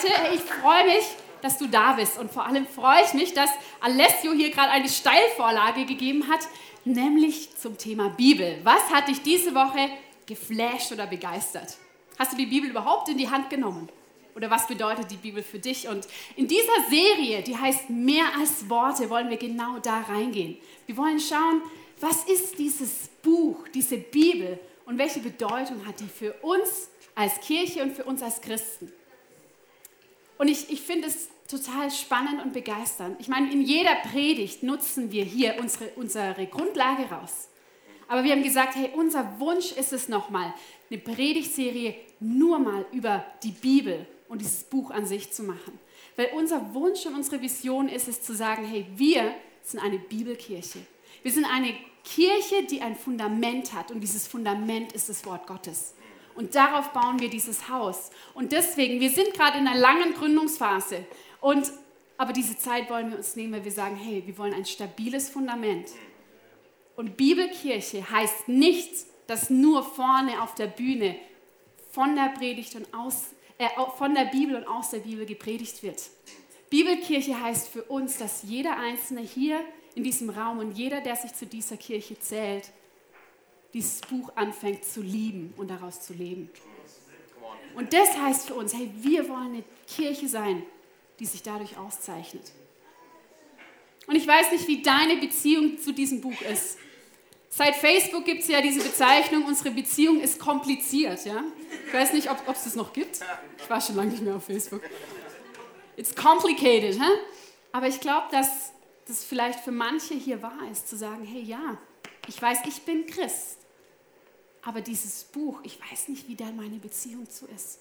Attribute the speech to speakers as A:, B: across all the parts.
A: Seite. Ich freue mich, dass du da bist und vor allem freue ich mich, dass Alessio hier gerade eine Steilvorlage gegeben hat, nämlich zum Thema Bibel. Was hat dich diese Woche geflasht oder begeistert? Hast du die Bibel überhaupt in die Hand genommen? Oder was bedeutet die Bibel für dich? Und in dieser Serie, die heißt Mehr als Worte, wollen wir genau da reingehen. Wir wollen schauen, was ist dieses Buch, diese Bibel und welche Bedeutung hat die für uns als Kirche und für uns als Christen. Und ich, ich finde es total spannend und begeisternd. Ich meine, in jeder Predigt nutzen wir hier unsere, unsere Grundlage raus. Aber wir haben gesagt, hey, unser Wunsch ist es nochmal, eine Predigtserie nur mal über die Bibel und dieses Buch an sich zu machen. Weil unser Wunsch und unsere Vision ist es zu sagen, hey, wir sind eine Bibelkirche. Wir sind eine Kirche, die ein Fundament hat und dieses Fundament ist das Wort Gottes. Und darauf bauen wir dieses Haus. Und deswegen, wir sind gerade in einer langen Gründungsphase. Und, aber diese Zeit wollen wir uns nehmen, weil wir sagen, hey, wir wollen ein stabiles Fundament. Und Bibelkirche heißt nicht, dass nur vorne auf der Bühne von der Predigt und aus, äh, von der Bibel und aus der Bibel gepredigt wird. Bibelkirche heißt für uns, dass jeder Einzelne hier in diesem Raum und jeder, der sich zu dieser Kirche zählt, dieses Buch anfängt zu lieben und daraus zu leben. Und das heißt für uns, hey, wir wollen eine Kirche sein, die sich dadurch auszeichnet. Und ich weiß nicht, wie deine Beziehung zu diesem Buch ist. Seit Facebook gibt es ja diese Bezeichnung, unsere Beziehung ist kompliziert. Ja? Ich weiß nicht, ob es das noch gibt. Ich war schon lange nicht mehr auf Facebook. It's complicated. Huh? Aber ich glaube, dass das vielleicht für manche hier wahr ist, zu sagen, hey ja, ich weiß, ich bin Christ. Aber dieses Buch, ich weiß nicht, wie da meine Beziehung zu ist.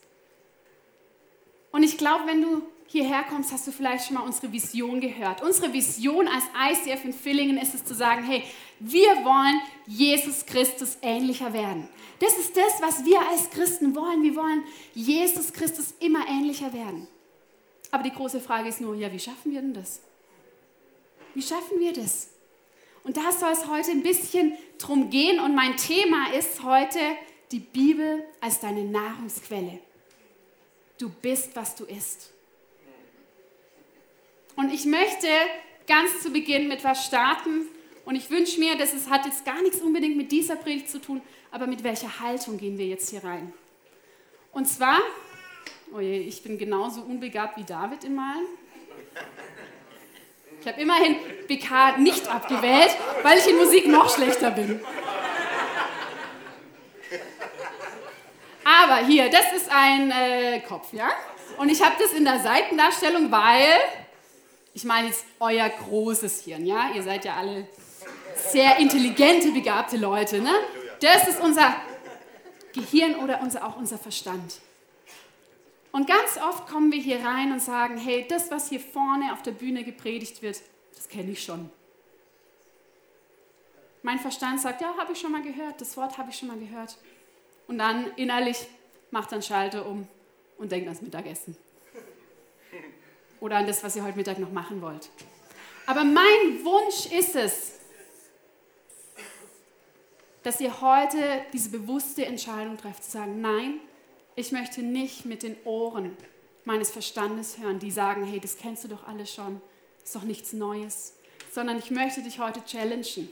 A: Und ich glaube, wenn du hierher kommst, hast du vielleicht schon mal unsere Vision gehört. Unsere Vision als ICF in Villingen ist es zu sagen, hey, wir wollen Jesus Christus ähnlicher werden. Das ist das, was wir als Christen wollen. Wir wollen Jesus Christus immer ähnlicher werden. Aber die große Frage ist nur, ja, wie schaffen wir denn das? Wie schaffen wir das? Und da soll es heute ein bisschen drum gehen. Und mein Thema ist heute die Bibel als deine Nahrungsquelle. Du bist, was du isst. Und ich möchte ganz zu Beginn mit was starten. Und ich wünsche mir, dass es hat jetzt gar nichts unbedingt mit dieser Predigt zu tun, aber mit welcher Haltung gehen wir jetzt hier rein? Und zwar, oh je, ich bin genauso unbegabt wie David im Malen. Ich habe immerhin BK nicht abgewählt, weil ich in Musik noch schlechter bin. Aber hier, das ist ein äh, Kopf, ja? Und ich habe das in der Seitendarstellung, weil, ich meine jetzt euer großes Hirn, ja? Ihr seid ja alle sehr intelligente, begabte Leute, ne? Das ist unser Gehirn oder unser, auch unser Verstand. Und ganz oft kommen wir hier rein und sagen, hey, das, was hier vorne auf der Bühne gepredigt wird, das kenne ich schon. Mein Verstand sagt, ja, habe ich schon mal gehört, das Wort habe ich schon mal gehört. Und dann innerlich macht dann Schalter um und denkt ans Mittagessen. Oder an das, was ihr heute Mittag noch machen wollt. Aber mein Wunsch ist es, dass ihr heute diese bewusste Entscheidung trefft, zu sagen, nein, ich möchte nicht mit den Ohren meines Verstandes hören, die sagen, hey, das kennst du doch alles schon, ist doch nichts Neues, sondern ich möchte dich heute challengen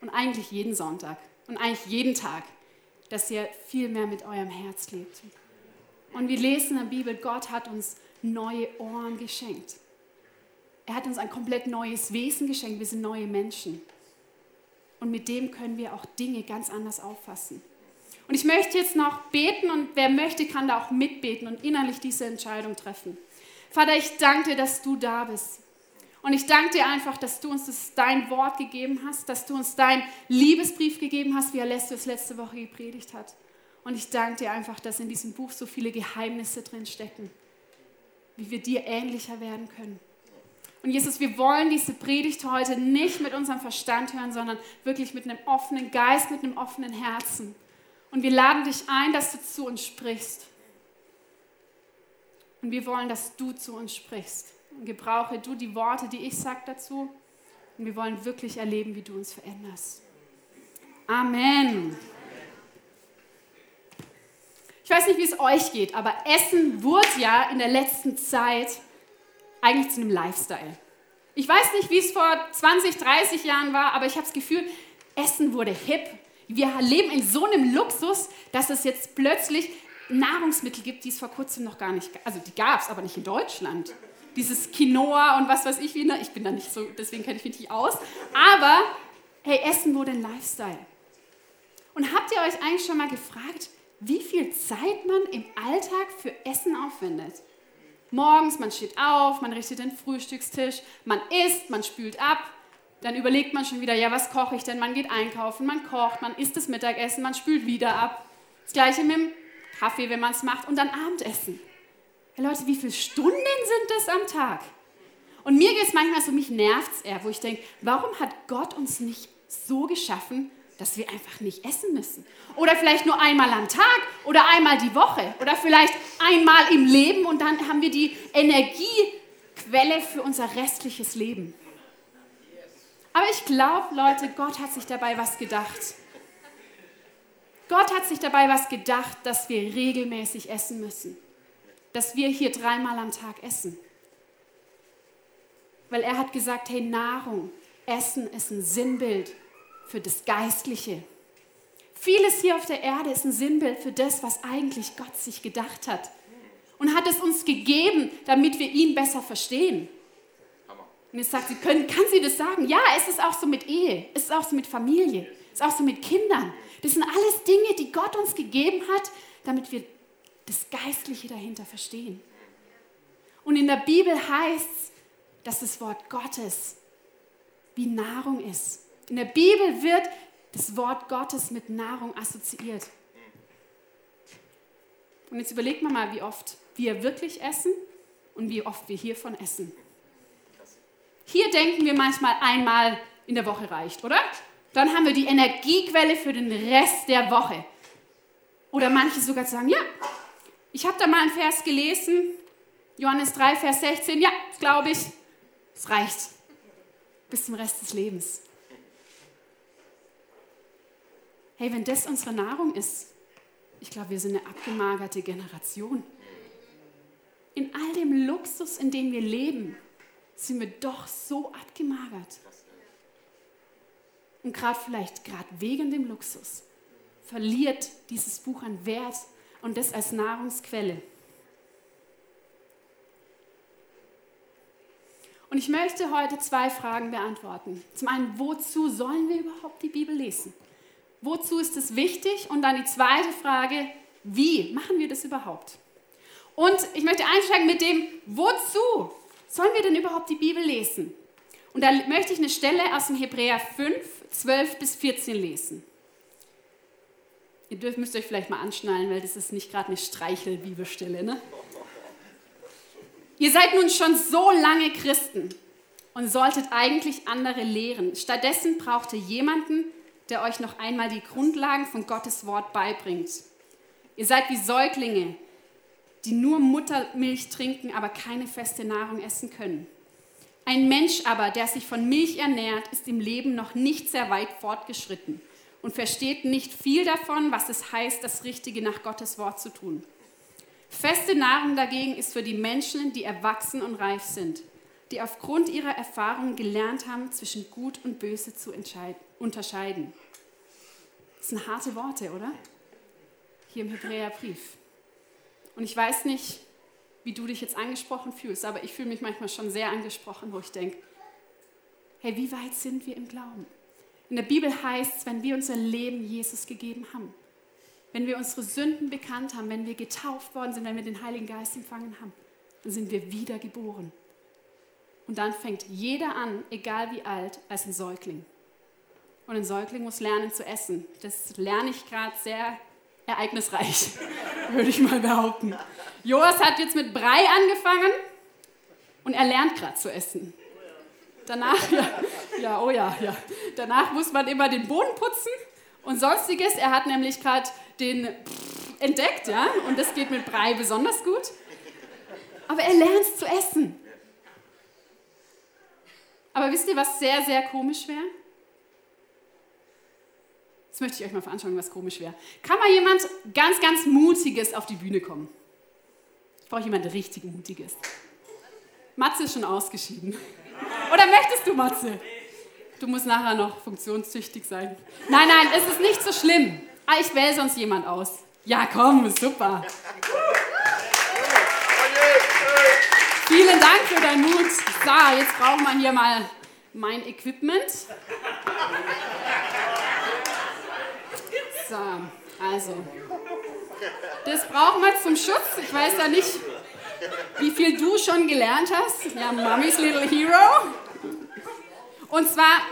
A: und eigentlich jeden Sonntag und eigentlich jeden Tag, dass ihr viel mehr mit eurem Herz lebt. Und wir lesen in der Bibel, Gott hat uns neue Ohren geschenkt. Er hat uns ein komplett neues Wesen geschenkt. Wir sind neue Menschen. Und mit dem können wir auch Dinge ganz anders auffassen. Und ich möchte jetzt noch beten und wer möchte, kann da auch mitbeten und innerlich diese Entscheidung treffen. Vater, ich danke dir, dass du da bist. Und ich danke dir einfach, dass du uns das, dein Wort gegeben hast, dass du uns dein Liebesbrief gegeben hast, wie Alessio es letzte Woche gepredigt hat. Und ich danke dir einfach, dass in diesem Buch so viele Geheimnisse drin stecken, wie wir dir ähnlicher werden können. Und Jesus, wir wollen diese Predigt heute nicht mit unserem Verstand hören, sondern wirklich mit einem offenen Geist, mit einem offenen Herzen. Und wir laden dich ein, dass du zu uns sprichst. Und wir wollen, dass du zu uns sprichst. Und gebrauche du die Worte, die ich sage dazu. Und wir wollen wirklich erleben, wie du uns veränderst. Amen. Ich weiß nicht, wie es euch geht, aber Essen wurde ja in der letzten Zeit eigentlich zu einem Lifestyle. Ich weiß nicht, wie es vor 20, 30 Jahren war, aber ich habe das Gefühl, Essen wurde hip. Wir leben in so einem Luxus, dass es jetzt plötzlich Nahrungsmittel gibt, die es vor kurzem noch gar nicht gab. Also die gab es, aber nicht in Deutschland. Dieses Quinoa und was weiß ich wie. Ne? Ich bin da nicht so, deswegen kenne ich mich nicht aus. Aber hey, Essen wurde ein Lifestyle. Und habt ihr euch eigentlich schon mal gefragt, wie viel Zeit man im Alltag für Essen aufwendet? Morgens, man steht auf, man richtet den Frühstückstisch, man isst, man spült ab, dann überlegt man schon wieder, ja, was koche ich denn? Man geht einkaufen, man kocht, man isst das Mittagessen, man spült wieder ab. Das gleiche mit dem Kaffee, wenn man es macht, und dann Abendessen. Ja, Leute, wie viele Stunden sind das am Tag? Und mir geht es manchmal so, mich nervt es eher, wo ich denke, warum hat Gott uns nicht so geschaffen, dass wir einfach nicht essen müssen. Oder vielleicht nur einmal am Tag oder einmal die Woche oder vielleicht einmal im Leben und dann haben wir die Energiequelle für unser restliches Leben. Aber ich glaube, Leute, Gott hat sich dabei was gedacht. Gott hat sich dabei was gedacht, dass wir regelmäßig essen müssen. Dass wir hier dreimal am Tag essen. Weil er hat gesagt, hey, Nahrung, Essen ist ein Sinnbild für das Geistliche. Vieles hier auf der Erde ist ein Sinnbild für das, was eigentlich Gott sich gedacht hat. Und hat es uns gegeben, damit wir ihn besser verstehen. Und jetzt sagt sie, können, kann sie das sagen? Ja, es ist auch so mit Ehe, es ist auch so mit Familie, es ist auch so mit Kindern. Das sind alles Dinge, die Gott uns gegeben hat, damit wir das Geistliche dahinter verstehen. Und in der Bibel heißt es, dass das Wort Gottes wie Nahrung ist. In der Bibel wird das Wort Gottes mit Nahrung assoziiert. Und jetzt überlegt man mal, wie oft wir wirklich essen und wie oft wir hiervon essen. Hier denken wir manchmal einmal in der Woche reicht, oder? Dann haben wir die Energiequelle für den Rest der Woche. Oder manche sogar sagen, ja, ich habe da mal einen Vers gelesen, Johannes 3, Vers 16, ja, glaube ich, es reicht bis zum Rest des Lebens. Hey, wenn das unsere Nahrung ist, ich glaube, wir sind eine abgemagerte Generation. In all dem Luxus, in dem wir leben, sind wir doch so abgemagert. Und gerade vielleicht, gerade wegen dem Luxus, verliert dieses Buch an Wert und das als Nahrungsquelle. Und ich möchte heute zwei Fragen beantworten. Zum einen, wozu sollen wir überhaupt die Bibel lesen? Wozu ist es wichtig? Und dann die zweite Frage, wie machen wir das überhaupt? Und ich möchte einsteigen mit dem, wozu sollen wir denn überhaupt die Bibel lesen? Und da möchte ich eine Stelle aus dem Hebräer 5, 12 bis 14 lesen. Ihr dürft, müsst euch vielleicht mal anschnallen, weil das ist nicht gerade eine Streichel-Bibelstelle. Ne? Ihr seid nun schon so lange Christen und solltet eigentlich andere lehren. Stattdessen braucht ihr jemanden, der euch noch einmal die Grundlagen von Gottes Wort beibringt. Ihr seid wie Säuglinge, die nur Muttermilch trinken, aber keine feste Nahrung essen können. Ein Mensch aber, der sich von Milch ernährt, ist im Leben noch nicht sehr weit fortgeschritten und versteht nicht viel davon, was es heißt, das Richtige nach Gottes Wort zu tun. Feste Nahrung dagegen ist für die Menschen, die erwachsen und reif sind, die aufgrund ihrer Erfahrungen gelernt haben, zwischen Gut und Böse zu unterscheiden. Das sind harte Worte, oder? Hier im Hebräerbrief. Und ich weiß nicht, wie du dich jetzt angesprochen fühlst, aber ich fühle mich manchmal schon sehr angesprochen, wo ich denke, hey, wie weit sind wir im Glauben? In der Bibel heißt es, wenn wir unser Leben Jesus gegeben haben, wenn wir unsere Sünden bekannt haben, wenn wir getauft worden sind, wenn wir den Heiligen Geist empfangen haben, dann sind wir wiedergeboren. Und dann fängt jeder an, egal wie alt, als ein Säugling. Und ein Säugling muss lernen zu essen. Das lerne ich gerade sehr ereignisreich, würde ich mal behaupten. Joas hat jetzt mit Brei angefangen und er lernt gerade zu essen. Danach, ja, ja, oh ja, ja. Danach muss man immer den Boden putzen und sonstiges. Er hat nämlich gerade den entdeckt, ja, und das geht mit Brei besonders gut. Aber er lernt zu essen. Aber wisst ihr, was sehr, sehr komisch wäre? Jetzt möchte ich euch mal veranschaulichen, was komisch wäre. Kann mal jemand ganz, ganz Mutiges auf die Bühne kommen? Ich brauche jemand richtig Mutiges. Matze ist schon ausgeschieden. Oder möchtest du, Matze? Du musst nachher noch funktionstüchtig sein. Nein, nein, es ist nicht so schlimm. Ah, ich wähle sonst jemand aus. Ja, komm, super. Vielen Dank für deinen Mut. So, jetzt brauchen wir hier mal mein Equipment. So, also. Das brauchen wir zum Schutz. Ich weiß ja nicht, wie viel du schon gelernt hast. Ja, Mommy's Little Hero. Und zwar,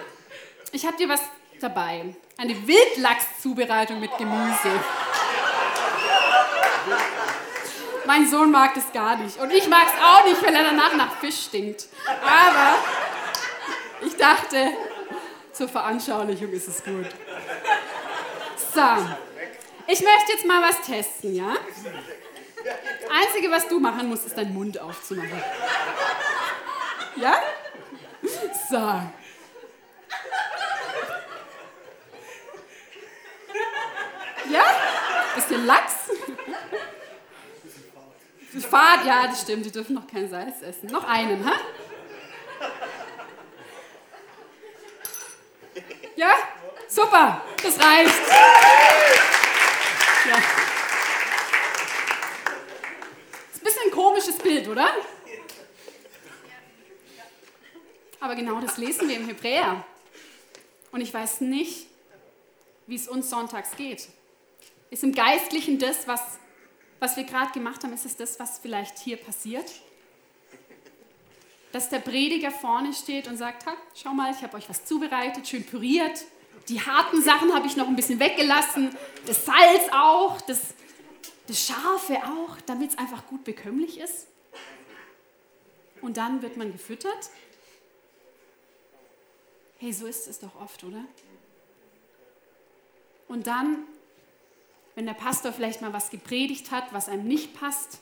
A: ich habe dir was dabei. Eine Wildlachszubereitung mit Gemüse. Mein Sohn mag das gar nicht. Und ich mag es auch nicht, weil er danach nach Fisch stinkt. Aber ich dachte, zur Veranschaulichung ist es gut. So, ich möchte jetzt mal was testen, ja? Das Einzige, was du machen musst, ist deinen Mund aufzumachen. Ja? So. Ja? Bisschen Lachs? Fahrt, ja, das stimmt, die dürfen noch kein Salz essen. Noch einen, ha? Ja? Super, das reicht. Ja. Ist ein bisschen ein komisches Bild, oder? Aber genau das lesen wir im Hebräer. Und ich weiß nicht, wie es uns sonntags geht. Ist im Geistlichen das, was, was wir gerade gemacht haben, ist es das, was vielleicht hier passiert? Dass der Prediger vorne steht und sagt, ha, schau mal, ich habe euch was zubereitet, schön püriert. Die harten Sachen habe ich noch ein bisschen weggelassen. Das Salz auch, das, das Scharfe auch, damit es einfach gut bekömmlich ist. Und dann wird man gefüttert. Hey, so ist es doch oft, oder? Und dann wenn der Pastor vielleicht mal was gepredigt hat, was einem nicht passt,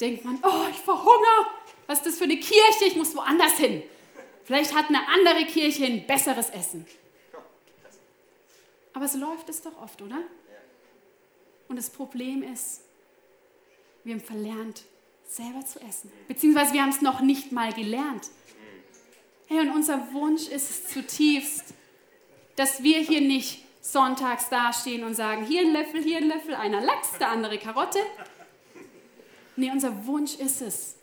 A: denkt man, oh, ich verhungere. Was ist das für eine Kirche? Ich muss woanders hin. Vielleicht hat eine andere Kirche ein besseres Essen. Aber so läuft es doch oft, oder? Und das Problem ist, wir haben verlernt, selber zu essen. Beziehungsweise wir haben es noch nicht mal gelernt. Hey, und unser Wunsch ist es zutiefst, dass wir hier nicht sonntags dastehen und sagen, hier ein Löffel, hier ein Löffel, einer Lachs, der andere Karotte. Nee, unser Wunsch ist es,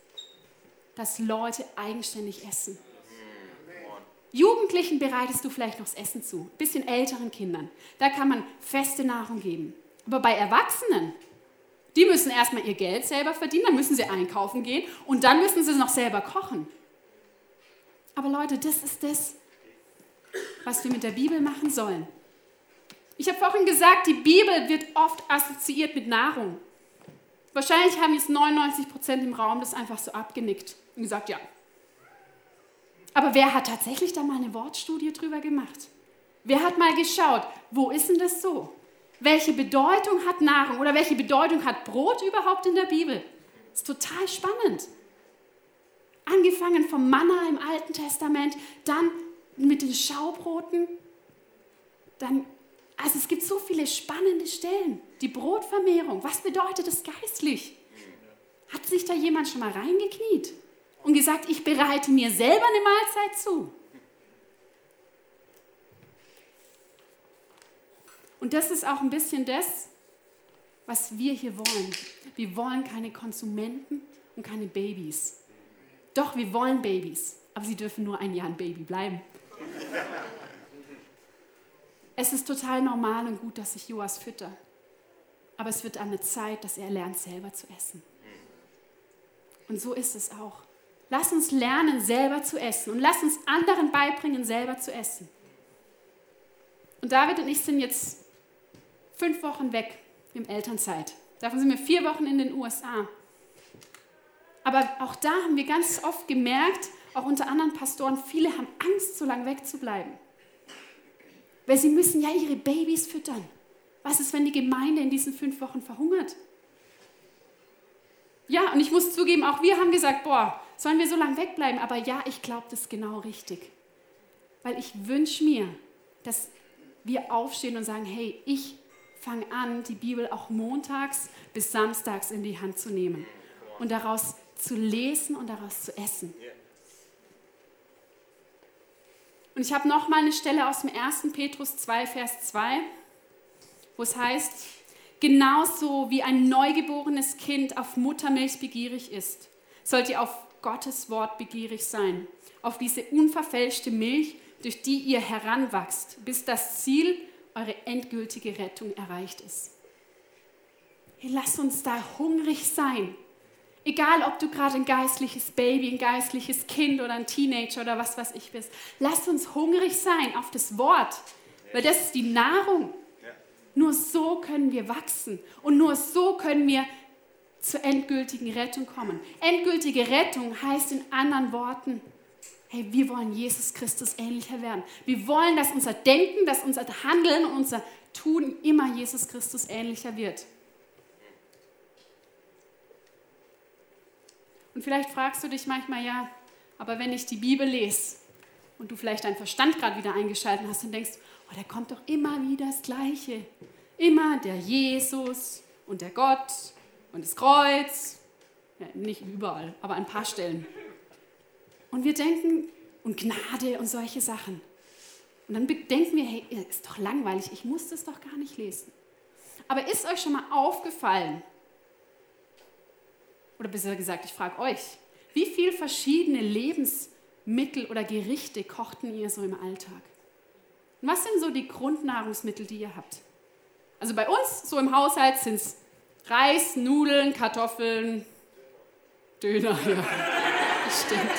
A: dass Leute eigenständig essen. Jugendlichen bereitest du vielleicht noch das Essen zu, bisschen älteren Kindern. Da kann man feste Nahrung geben. Aber bei Erwachsenen, die müssen erstmal ihr Geld selber verdienen, dann müssen sie einkaufen gehen und dann müssen sie es noch selber kochen. Aber Leute, das ist das, was wir mit der Bibel machen sollen. Ich habe vorhin gesagt, die Bibel wird oft assoziiert mit Nahrung. Wahrscheinlich haben jetzt 99 Prozent im Raum das einfach so abgenickt und gesagt, ja. Aber wer hat tatsächlich da mal eine Wortstudie drüber gemacht? Wer hat mal geschaut, wo ist denn das so? Welche Bedeutung hat Nahrung oder welche Bedeutung hat Brot überhaupt in der Bibel? Das ist total spannend. Angefangen vom Manna im Alten Testament, dann mit den Schaubroten, dann also es gibt so viele spannende Stellen. Die Brotvermehrung, was bedeutet das geistlich? Hat sich da jemand schon mal reingekniet und gesagt, ich bereite mir selber eine Mahlzeit zu? Und das ist auch ein bisschen das, was wir hier wollen. Wir wollen keine Konsumenten und keine Babys. Doch, wir wollen Babys, aber sie dürfen nur ein Jahr ein Baby bleiben. Es ist total normal und gut, dass ich Joas fütter. Aber es wird eine Zeit, dass er lernt, selber zu essen. Und so ist es auch. Lass uns lernen, selber zu essen. Und lass uns anderen beibringen, selber zu essen. Und David und ich sind jetzt fünf Wochen weg im Elternzeit. Davon sind wir vier Wochen in den USA. Aber auch da haben wir ganz oft gemerkt, auch unter anderen Pastoren, viele haben Angst, so lange wegzubleiben. Weil sie müssen ja ihre Babys füttern. Was ist, wenn die Gemeinde in diesen fünf Wochen verhungert? Ja, und ich muss zugeben, auch wir haben gesagt, boah, sollen wir so lange wegbleiben? Aber ja, ich glaube, das ist genau richtig. Weil ich wünsche mir, dass wir aufstehen und sagen, hey, ich fange an, die Bibel auch montags bis samstags in die Hand zu nehmen und daraus zu lesen und daraus zu essen. Und ich habe noch mal eine Stelle aus dem 1. Petrus 2, Vers 2, wo es heißt, genauso wie ein neugeborenes Kind auf Muttermilch begierig ist, sollt ihr auf Gottes Wort begierig sein, auf diese unverfälschte Milch, durch die ihr heranwachst, bis das Ziel, eure endgültige Rettung erreicht ist. Hey, lasst uns da hungrig sein. Egal, ob du gerade ein geistliches Baby, ein geistliches Kind oder ein Teenager oder was weiß ich bist. Lasst uns hungrig sein auf das Wort, weil das ist die Nahrung. Nur so können wir wachsen und nur so können wir zur endgültigen Rettung kommen. Endgültige Rettung heißt in anderen Worten, hey, wir wollen Jesus Christus ähnlicher werden. Wir wollen, dass unser Denken, dass unser Handeln und unser Tun immer Jesus Christus ähnlicher wird. Und vielleicht fragst du dich manchmal, ja, aber wenn ich die Bibel lese und du vielleicht deinen Verstand gerade wieder eingeschaltet hast und denkst, oh, da kommt doch immer wieder das Gleiche. Immer der Jesus und der Gott und das Kreuz. Ja, nicht überall, aber an ein paar Stellen. Und wir denken, und Gnade und solche Sachen. Und dann denken wir, hey, ist doch langweilig, ich muss das doch gar nicht lesen. Aber ist euch schon mal aufgefallen, oder besser gesagt, ich frage euch, wie viele verschiedene Lebensmittel oder Gerichte kochten ihr so im Alltag? Und was sind so die Grundnahrungsmittel, die ihr habt? Also bei uns, so im Haushalt, sind es Reis, Nudeln, Kartoffeln, Döner, ja, stimmt.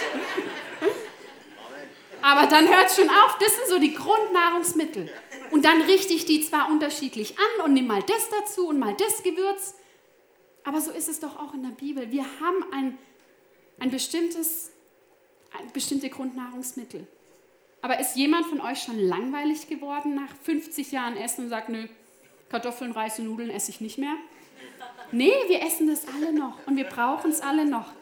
A: Aber dann hört schon auf, das sind so die Grundnahrungsmittel. Und dann richte ich die zwar unterschiedlich an und nehme mal das dazu und mal das Gewürz, aber so ist es doch auch in der Bibel. Wir haben ein, ein bestimmtes, ein bestimmte Grundnahrungsmittel. Aber ist jemand von euch schon langweilig geworden nach 50 Jahren Essen und sagt, nö, Kartoffeln, Reis und Nudeln esse ich nicht mehr? Nee, wir essen das alle noch und wir brauchen es alle noch.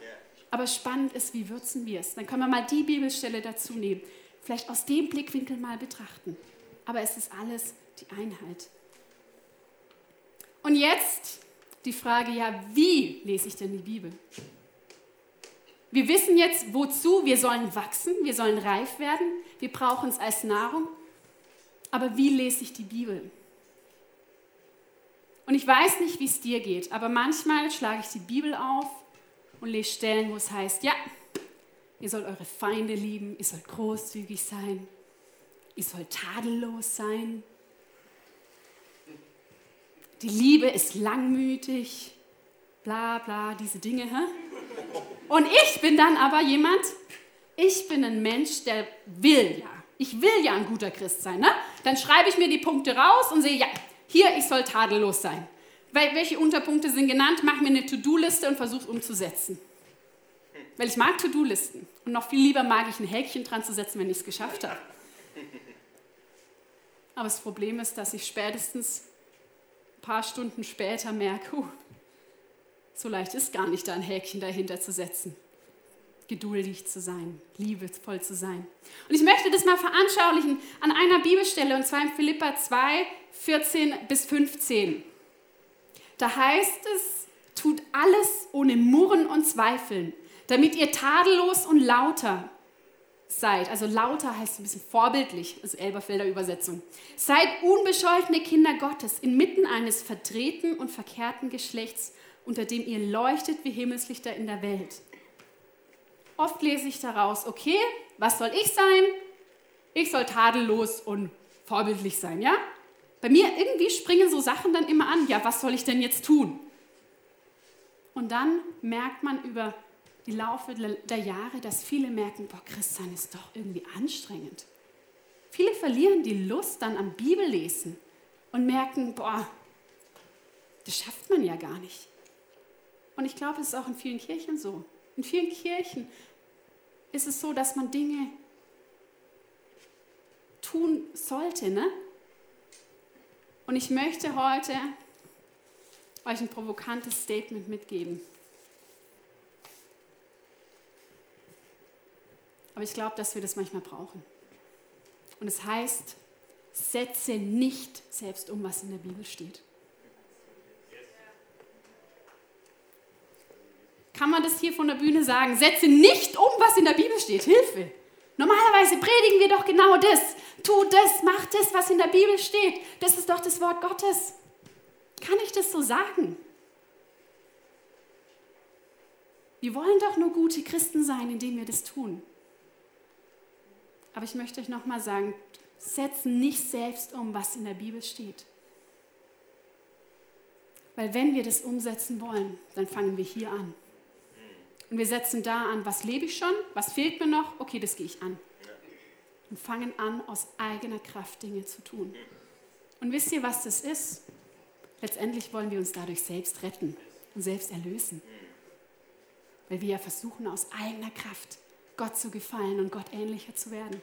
A: Aber spannend ist, wie würzen wir es? Dann können wir mal die Bibelstelle dazu nehmen. Vielleicht aus dem Blickwinkel mal betrachten. Aber es ist alles die Einheit. Und jetzt die Frage, ja, wie lese ich denn die Bibel? Wir wissen jetzt, wozu wir sollen wachsen, wir sollen reif werden, wir brauchen es als Nahrung. Aber wie lese ich die Bibel? Und ich weiß nicht, wie es dir geht, aber manchmal schlage ich die Bibel auf und lese Stellen, wo es heißt, ja, ihr sollt eure Feinde lieben, ihr sollt großzügig sein, ihr sollt tadellos sein, die Liebe ist langmütig, bla bla, diese Dinge. Hä? Und ich bin dann aber jemand, ich bin ein Mensch, der will ja. Ich will ja ein guter Christ sein. Ne? Dann schreibe ich mir die Punkte raus und sehe, ja, hier, ich soll tadellos sein. Welche Unterpunkte sind genannt? Mach mir eine To-Do-Liste und versuche es umzusetzen. Weil ich mag To-Do-Listen. Und noch viel lieber mag ich ein Häkchen dran zu setzen, wenn ich es geschafft habe. Aber das Problem ist, dass ich spätestens paar Stunden später merke, uh, so leicht ist gar nicht, da ein Häkchen dahinter zu setzen. Geduldig zu sein, liebevoll zu sein. Und ich möchte das mal veranschaulichen an einer Bibelstelle, und zwar in Philippa 2, 14 bis 15. Da heißt es, tut alles ohne Murren und Zweifeln, damit ihr tadellos und lauter seid, also lauter heißt ein bisschen vorbildlich, also Elberfelder Übersetzung. Seid unbescholtene Kinder Gottes inmitten eines verdrehten und verkehrten Geschlechts, unter dem ihr leuchtet wie Himmelslichter in der Welt. Oft lese ich daraus, okay, was soll ich sein? Ich soll tadellos und vorbildlich sein, ja? Bei mir irgendwie springen so Sachen dann immer an, ja, was soll ich denn jetzt tun? Und dann merkt man über die Laufe der Jahre, dass viele merken, boah, Christsein ist doch irgendwie anstrengend. Viele verlieren die Lust dann am Bibellesen und merken, boah, das schafft man ja gar nicht. Und ich glaube, es ist auch in vielen Kirchen so. In vielen Kirchen ist es so, dass man Dinge tun sollte. Ne? Und ich möchte heute euch ein provokantes Statement mitgeben. Aber ich glaube, dass wir das manchmal brauchen. Und es heißt, setze nicht selbst um, was in der Bibel steht. Kann man das hier von der Bühne sagen? Setze nicht um, was in der Bibel steht. Hilfe. Normalerweise predigen wir doch genau das. Tu das, mach das, was in der Bibel steht. Das ist doch das Wort Gottes. Kann ich das so sagen? Wir wollen doch nur gute Christen sein, indem wir das tun. Aber ich möchte euch nochmal sagen, setzen nicht selbst um, was in der Bibel steht. Weil wenn wir das umsetzen wollen, dann fangen wir hier an. Und wir setzen da an, was lebe ich schon, was fehlt mir noch, okay, das gehe ich an. Und fangen an, aus eigener Kraft Dinge zu tun. Und wisst ihr, was das ist? Letztendlich wollen wir uns dadurch selbst retten und selbst erlösen. Weil wir ja versuchen, aus eigener Kraft Gott zu gefallen und Gott ähnlicher zu werden.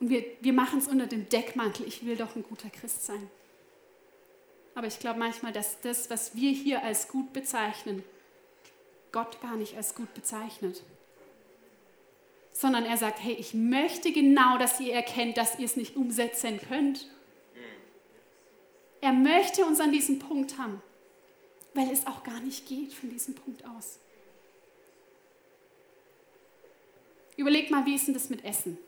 A: Und wir, wir machen es unter dem Deckmantel, ich will doch ein guter Christ sein. Aber ich glaube manchmal, dass das, was wir hier als gut bezeichnen, Gott gar nicht als gut bezeichnet. Sondern er sagt, hey, ich möchte genau, dass ihr erkennt, dass ihr es nicht umsetzen könnt. Er möchte uns an diesem Punkt haben, weil es auch gar nicht geht von diesem Punkt aus. Überlegt mal, wie ist denn das mit Essen?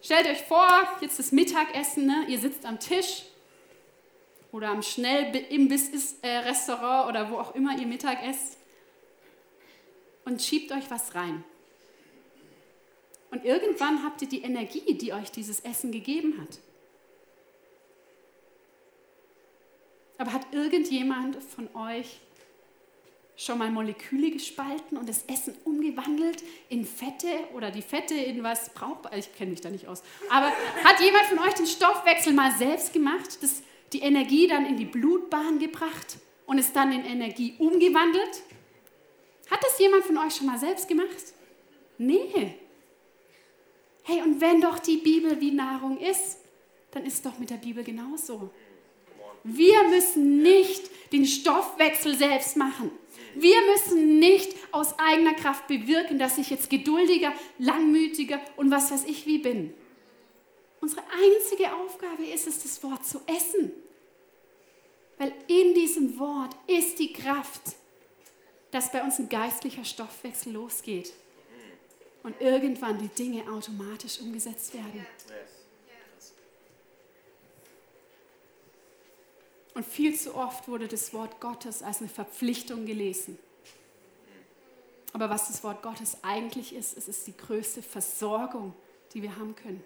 A: Stellt euch vor, jetzt das Mittagessen, ne? ihr sitzt am Tisch oder am Schnellimbiss-Restaurant oder wo auch immer ihr Mittag esst und schiebt euch was rein. Und irgendwann habt ihr die Energie, die euch dieses Essen gegeben hat. Aber hat irgendjemand von euch schon mal Moleküle gespalten und das Essen umgewandelt in Fette oder die Fette in was brauchbar? Ich kenne mich da nicht aus. Aber hat jemand von euch den Stoffwechsel mal selbst gemacht, das, die Energie dann in die Blutbahn gebracht und es dann in Energie umgewandelt? Hat das jemand von euch schon mal selbst gemacht? Nee. Hey, und wenn doch die Bibel wie Nahrung ist, dann ist es doch mit der Bibel genauso. Wir müssen nicht den Stoffwechsel selbst machen. Wir müssen nicht aus eigener Kraft bewirken, dass ich jetzt geduldiger, langmütiger und was weiß ich wie bin. Unsere einzige Aufgabe ist es, das Wort zu essen. Weil in diesem Wort ist die Kraft, dass bei uns ein geistlicher Stoffwechsel losgeht und irgendwann die Dinge automatisch umgesetzt werden. Und viel zu oft wurde das Wort Gottes als eine Verpflichtung gelesen. Aber was das Wort Gottes eigentlich ist, es ist die größte Versorgung, die wir haben können.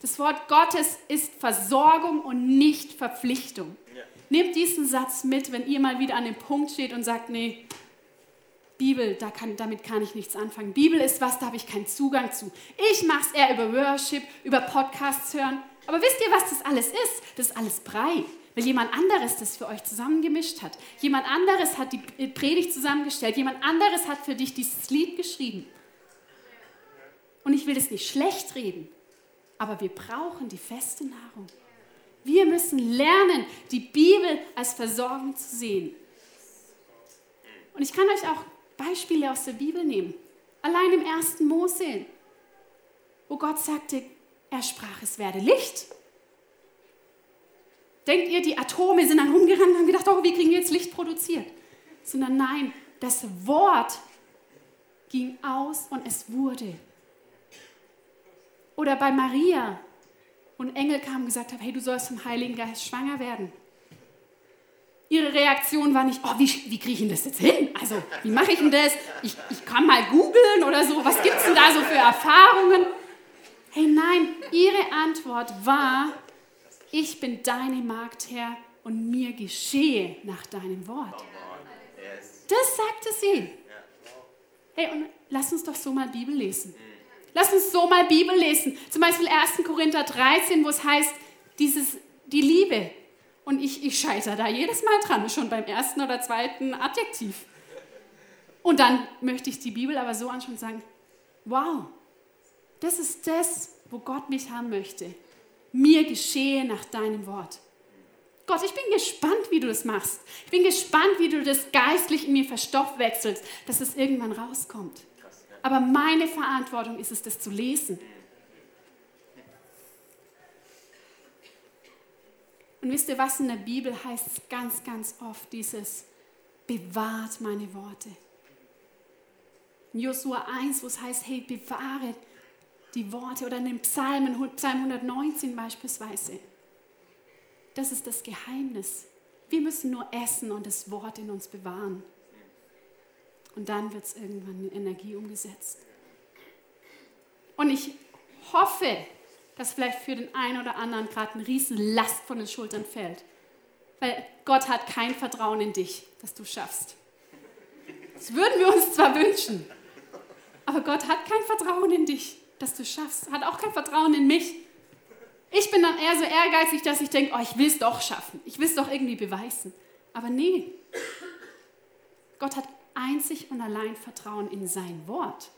A: Das Wort Gottes ist Versorgung und nicht Verpflichtung. Ja. Nehmt diesen Satz mit, wenn ihr mal wieder an dem Punkt steht und sagt, nee, Bibel, da kann, damit kann ich nichts anfangen. Bibel ist was, da habe ich keinen Zugang zu. Ich mache es eher über Worship, über Podcasts hören. Aber wisst ihr, was das alles ist? Das ist alles Brei weil jemand anderes das für euch zusammengemischt hat. Jemand anderes hat die Predigt zusammengestellt. Jemand anderes hat für dich dieses Lied geschrieben. Und ich will das nicht schlecht reden, aber wir brauchen die feste Nahrung. Wir müssen lernen, die Bibel als Versorgung zu sehen. Und ich kann euch auch Beispiele aus der Bibel nehmen. Allein im ersten Mose, wo Gott sagte, er sprach, es werde Licht. Denkt ihr, die Atome sind dann rumgerannt und haben gedacht, oh, wie kriegen wir jetzt Licht produziert? Sondern nein, das Wort ging aus und es wurde. Oder bei Maria, und Engel kamen und gesagt haben, hey, du sollst vom Heiligen Geist schwanger werden. Ihre Reaktion war nicht, oh, wie, wie kriege ich denn das jetzt hin? Also, wie mache ich denn das? Ich, ich kann mal googeln oder so. Was gibt es denn da so für Erfahrungen? Hey, nein, ihre Antwort war, ich bin deine Magd, Herr, und mir geschehe nach deinem Wort. Das sagte sie. Hey, und lass uns doch so mal Bibel lesen. Lass uns so mal Bibel lesen. Zum Beispiel 1. Korinther 13, wo es heißt, dieses, die Liebe. Und ich, ich scheitere da jedes Mal dran, schon beim ersten oder zweiten Adjektiv. Und dann möchte ich die Bibel aber so anschauen und sagen, wow, das ist das, wo Gott mich haben möchte mir geschehe nach deinem Wort. Gott, ich bin gespannt, wie du das machst. Ich bin gespannt, wie du das geistlich in mir verstoffwechselst, dass es irgendwann rauskommt. Aber meine Verantwortung ist es, das zu lesen. Und wisst ihr was in der Bibel heißt es ganz, ganz oft dieses, bewahrt meine Worte. In Josua 1, wo es heißt, hey, bewahre die Worte oder in den Psalmen, Psalm 119 beispielsweise. Das ist das Geheimnis. Wir müssen nur essen und das Wort in uns bewahren. Und dann wird es irgendwann in Energie umgesetzt. Und ich hoffe, dass vielleicht für den einen oder anderen gerade eine Riesenlast von den Schultern fällt. Weil Gott hat kein Vertrauen in dich, dass du schaffst. Das würden wir uns zwar wünschen, aber Gott hat kein Vertrauen in dich, dass du schaffst. Hat auch kein Vertrauen in mich. Ich bin dann eher so ehrgeizig, dass ich denke, oh, ich will es doch schaffen. Ich will es doch irgendwie beweisen. Aber nee. Gott hat einzig und allein Vertrauen in sein Wort.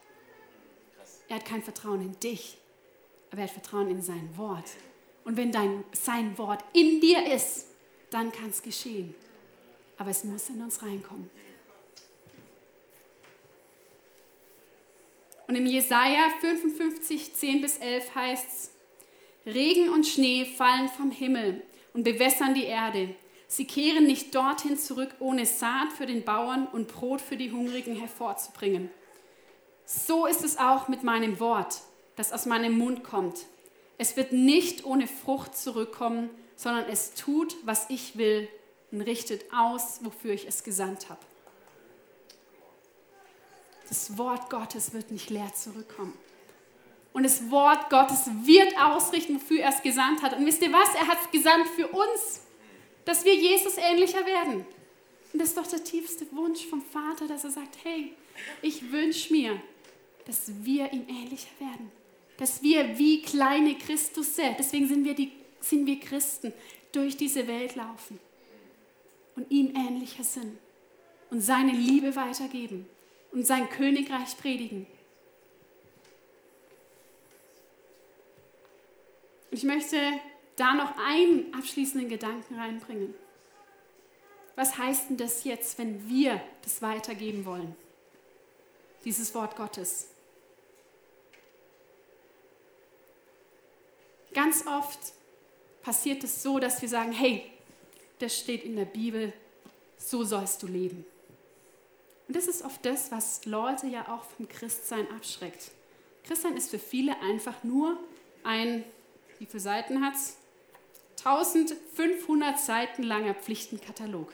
A: Er hat kein Vertrauen in dich, aber er hat Vertrauen in sein Wort. Und wenn dein, sein Wort in dir ist, dann kann es geschehen. Aber es muss in uns reinkommen. Und im Jesaja 55, 10 bis 11 heißt es: Regen und Schnee fallen vom Himmel und bewässern die Erde. Sie kehren nicht dorthin zurück, ohne Saat für den Bauern und Brot für die Hungrigen hervorzubringen. So ist es auch mit meinem Wort, das aus meinem Mund kommt. Es wird nicht ohne Frucht zurückkommen, sondern es tut, was ich will und richtet aus, wofür ich es gesandt habe. Das Wort Gottes wird nicht leer zurückkommen. Und das Wort Gottes wird ausrichten, wofür er es gesandt hat. Und wisst ihr was? Er hat es gesandt für uns dass wir Jesus ähnlicher werden. Und das ist doch der tiefste Wunsch vom Vater, dass er sagt, hey, ich wünsche mir, dass wir ihm ähnlicher werden. Dass wir wie kleine Christus sind. Deswegen sind wir, die, sind wir Christen, durch diese Welt laufen und ihm ähnlicher sind und seine Liebe weitergeben und sein Königreich predigen. Und ich möchte da noch einen abschließenden Gedanken reinbringen. Was heißt denn das jetzt, wenn wir das weitergeben wollen? Dieses Wort Gottes. Ganz oft passiert es so, dass wir sagen, hey, das steht in der Bibel, so sollst du leben. Und das ist oft das, was Leute ja auch vom Christsein abschreckt. Christsein ist für viele einfach nur ein, wie viele Seiten hat es? 1500 Seiten langer Pflichtenkatalog.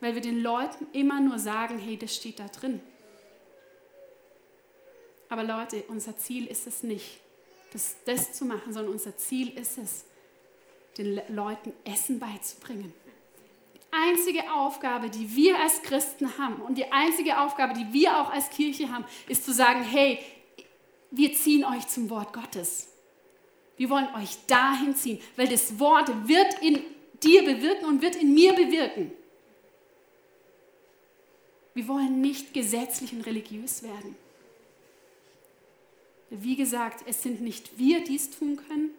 A: Weil wir den Leuten immer nur sagen, hey, das steht da drin. Aber Leute, unser Ziel ist es nicht, das, das zu machen, sondern unser Ziel ist es, den Leuten Essen beizubringen. Die einzige Aufgabe, die wir als Christen haben und die einzige Aufgabe, die wir auch als Kirche haben, ist zu sagen, hey, wir ziehen euch zum Wort Gottes. Wir wollen euch dahin ziehen, weil das Wort wird in dir bewirken und wird in mir bewirken. Wir wollen nicht gesetzlich und religiös werden. Wie gesagt, es sind nicht wir, die es tun können,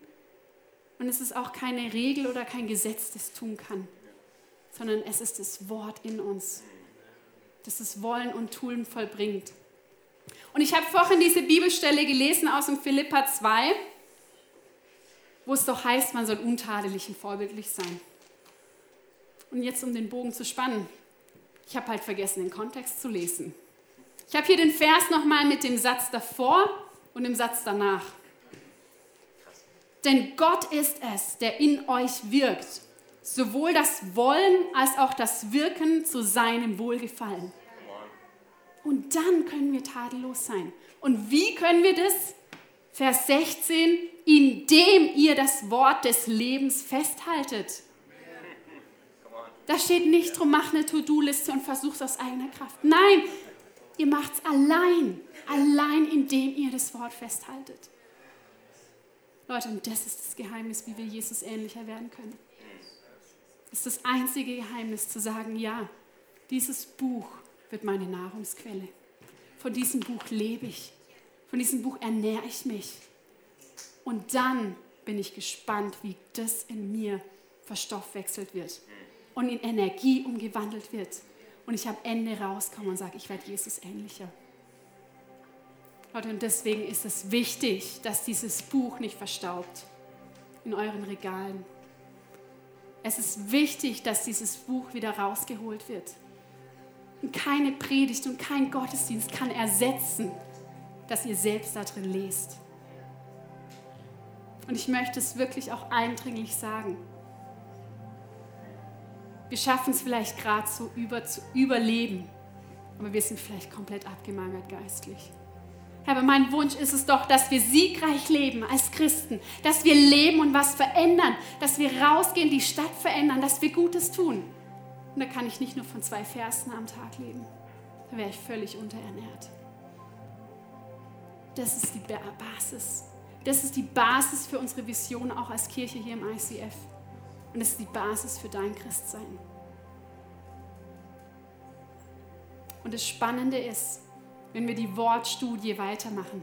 A: und es ist auch keine Regel oder kein Gesetz, das tun kann, sondern es ist das Wort in uns, das das Wollen und Tun vollbringt. Und ich habe vorhin diese Bibelstelle gelesen aus dem Philippa 2 wo es doch heißt, man soll untadelig und vorbildlich sein. Und jetzt, um den Bogen zu spannen, ich habe halt vergessen, den Kontext zu lesen. Ich habe hier den Vers nochmal mit dem Satz davor und dem Satz danach. Denn Gott ist es, der in euch wirkt, sowohl das Wollen als auch das Wirken zu seinem Wohlgefallen. Und dann können wir tadellos sein. Und wie können wir das? Vers 16, indem ihr das Wort des Lebens festhaltet. Da steht nicht drum, mach eine To-Do-Liste und versuch's aus eigener Kraft. Nein, ihr macht's allein, allein indem ihr das Wort festhaltet. Leute, und das ist das Geheimnis, wie wir Jesus ähnlicher werden können. Das ist das einzige Geheimnis zu sagen, ja, dieses Buch wird meine Nahrungsquelle. Von diesem Buch lebe ich. Von diesem Buch ernähre ich mich. Und dann bin ich gespannt, wie das in mir verstoffwechselt wird und in Energie umgewandelt wird. Und ich am Ende rauskomme und sage, ich werde Jesus ähnlicher. Leute, und deswegen ist es wichtig, dass dieses Buch nicht verstaubt in euren Regalen, Es ist wichtig, dass dieses Buch wieder rausgeholt wird. Und keine Predigt und kein Gottesdienst kann ersetzen, dass ihr selbst da drin lest. Und ich möchte es wirklich auch eindringlich sagen. Wir schaffen es vielleicht gerade so über, zu überleben, aber wir sind vielleicht komplett abgemagert geistlich. Aber mein Wunsch ist es doch, dass wir siegreich leben als Christen, dass wir leben und was verändern, dass wir rausgehen, die Stadt verändern, dass wir Gutes tun. Und da kann ich nicht nur von zwei Versen am Tag leben. Da wäre ich völlig unterernährt. Das ist die Basis. Das ist die Basis für unsere Vision auch als Kirche hier im ICF. Und das ist die Basis für dein Christsein. Und das Spannende ist, wenn wir die Wortstudie weitermachen.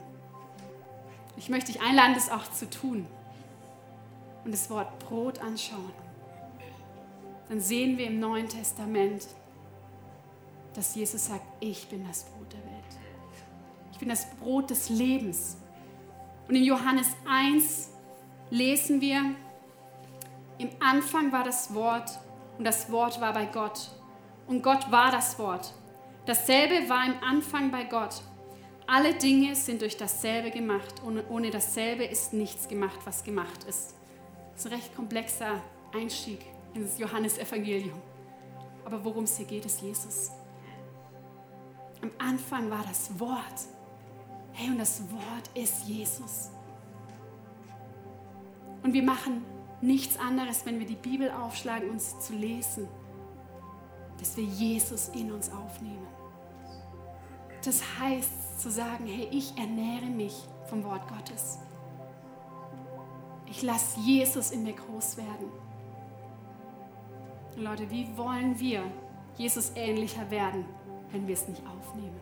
A: Ich möchte dich einladen, das auch zu tun und das Wort Brot anschauen. Dann sehen wir im Neuen Testament, dass Jesus sagt, ich bin das Brot der Welt. Ich bin das Brot des Lebens. Und in Johannes 1 lesen wir, im Anfang war das Wort und das Wort war bei Gott. Und Gott war das Wort. Dasselbe war im Anfang bei Gott. Alle Dinge sind durch dasselbe gemacht und ohne dasselbe ist nichts gemacht, was gemacht ist. Das ist ein recht komplexer Einstieg in das Johannesevangelium. Aber worum es hier geht, ist Jesus. Am Anfang war das Wort. Hey, und das Wort ist Jesus. Und wir machen nichts anderes, wenn wir die Bibel aufschlagen, uns zu lesen dass wir Jesus in uns aufnehmen. Das heißt zu sagen, hey, ich ernähre mich vom Wort Gottes. Ich lasse Jesus in mir groß werden. Und Leute, wie wollen wir Jesus ähnlicher werden, wenn wir es nicht aufnehmen?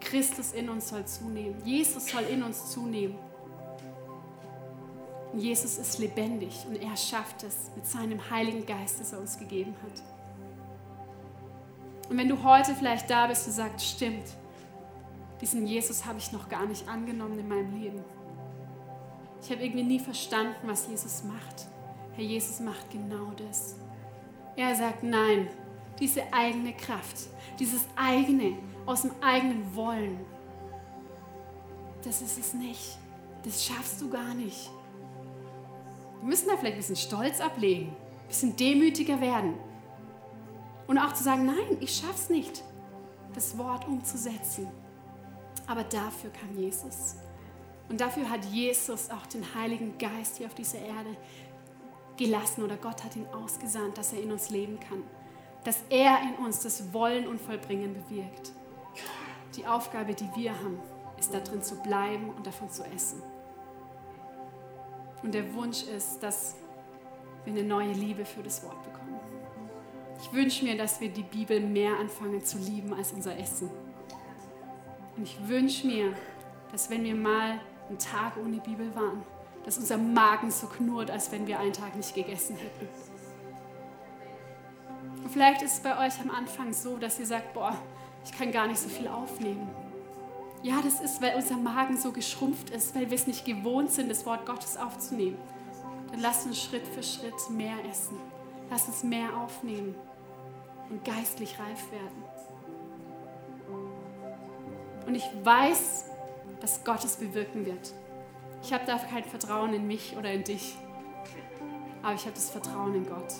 A: Christus in uns soll zunehmen. Jesus soll in uns zunehmen. Jesus ist lebendig und er schafft es mit seinem Heiligen Geist, das er uns gegeben hat. Und wenn du heute vielleicht da bist und sagst, stimmt, diesen Jesus habe ich noch gar nicht angenommen in meinem Leben. Ich habe irgendwie nie verstanden, was Jesus macht. Herr Jesus macht genau das. Er sagt, nein, diese eigene Kraft, dieses eigene, aus dem eigenen Wollen, das ist es nicht. Das schaffst du gar nicht. Wir müssen da vielleicht ein bisschen Stolz ablegen, ein bisschen demütiger werden. Und auch zu sagen, nein, ich schaff's nicht, das Wort umzusetzen. Aber dafür kann Jesus. Und dafür hat Jesus auch den Heiligen Geist hier auf dieser Erde gelassen oder Gott hat ihn ausgesandt, dass er in uns leben kann. Dass er in uns das Wollen und Vollbringen bewirkt. Die Aufgabe, die wir haben, ist darin zu bleiben und davon zu essen. Und der Wunsch ist, dass wir eine neue Liebe für das Wort bekommen. Ich wünsche mir, dass wir die Bibel mehr anfangen zu lieben als unser Essen. Und ich wünsche mir, dass wenn wir mal einen Tag ohne Bibel waren, dass unser Magen so knurrt, als wenn wir einen Tag nicht gegessen hätten. Und vielleicht ist es bei euch am Anfang so, dass ihr sagt, boah, ich kann gar nicht so viel aufnehmen. Ja, das ist, weil unser Magen so geschrumpft ist, weil wir es nicht gewohnt sind, das Wort Gottes aufzunehmen. Dann lasst uns Schritt für Schritt mehr essen. Lasst uns mehr aufnehmen und geistlich reif werden. Und ich weiß, dass Gott es bewirken wird. Ich habe da kein Vertrauen in mich oder in dich, aber ich habe das Vertrauen in Gott.